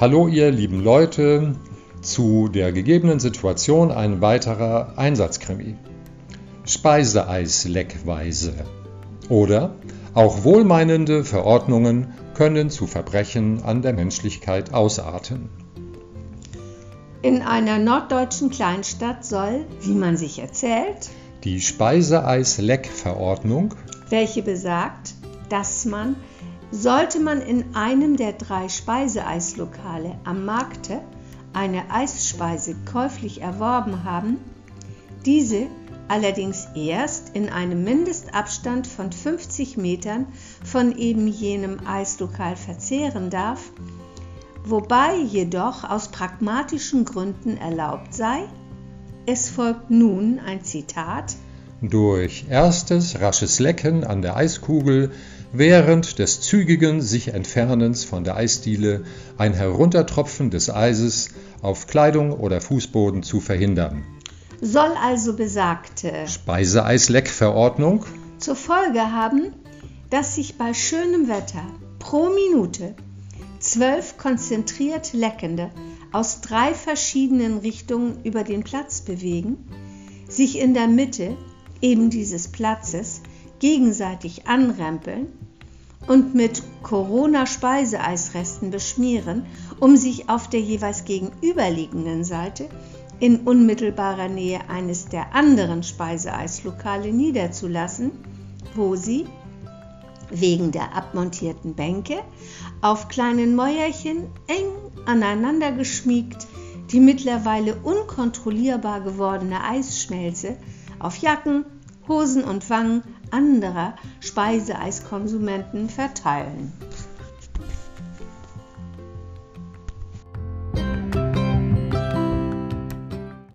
Hallo ihr lieben Leute, zu der gegebenen Situation ein weiterer Einsatzkrimi. Speiseeis-Leckweise. Oder auch wohlmeinende Verordnungen können zu Verbrechen an der Menschlichkeit ausarten. In einer norddeutschen Kleinstadt soll, wie man sich erzählt, die Speiseeis-Leck-Verordnung, welche besagt, dass man sollte man in einem der drei Speiseeislokale am Markte eine Eisspeise käuflich erworben haben, diese allerdings erst in einem Mindestabstand von 50 Metern von eben jenem Eislokal verzehren darf, wobei jedoch aus pragmatischen Gründen erlaubt sei, es folgt nun ein Zitat. Durch erstes rasches Lecken an der Eiskugel während des zügigen sich Entfernens von der Eisdiele ein Heruntertropfen des Eises auf Kleidung oder Fußboden zu verhindern. Soll also besagte Speiseeisleckverordnung zur Folge haben, dass sich bei schönem Wetter pro Minute zwölf konzentriert Leckende aus drei verschiedenen Richtungen über den Platz bewegen, sich in der Mitte eben dieses Platzes gegenseitig anrempeln und mit Corona-Speiseeisresten beschmieren, um sich auf der jeweils gegenüberliegenden Seite in unmittelbarer Nähe eines der anderen Speiseeislokale niederzulassen, wo sie wegen der abmontierten Bänke auf kleinen Mäuerchen eng aneinander geschmiegt die mittlerweile unkontrollierbar gewordene Eisschmelze auf Jacken, Hosen und Wangen anderer Speiseeiskonsumenten verteilen.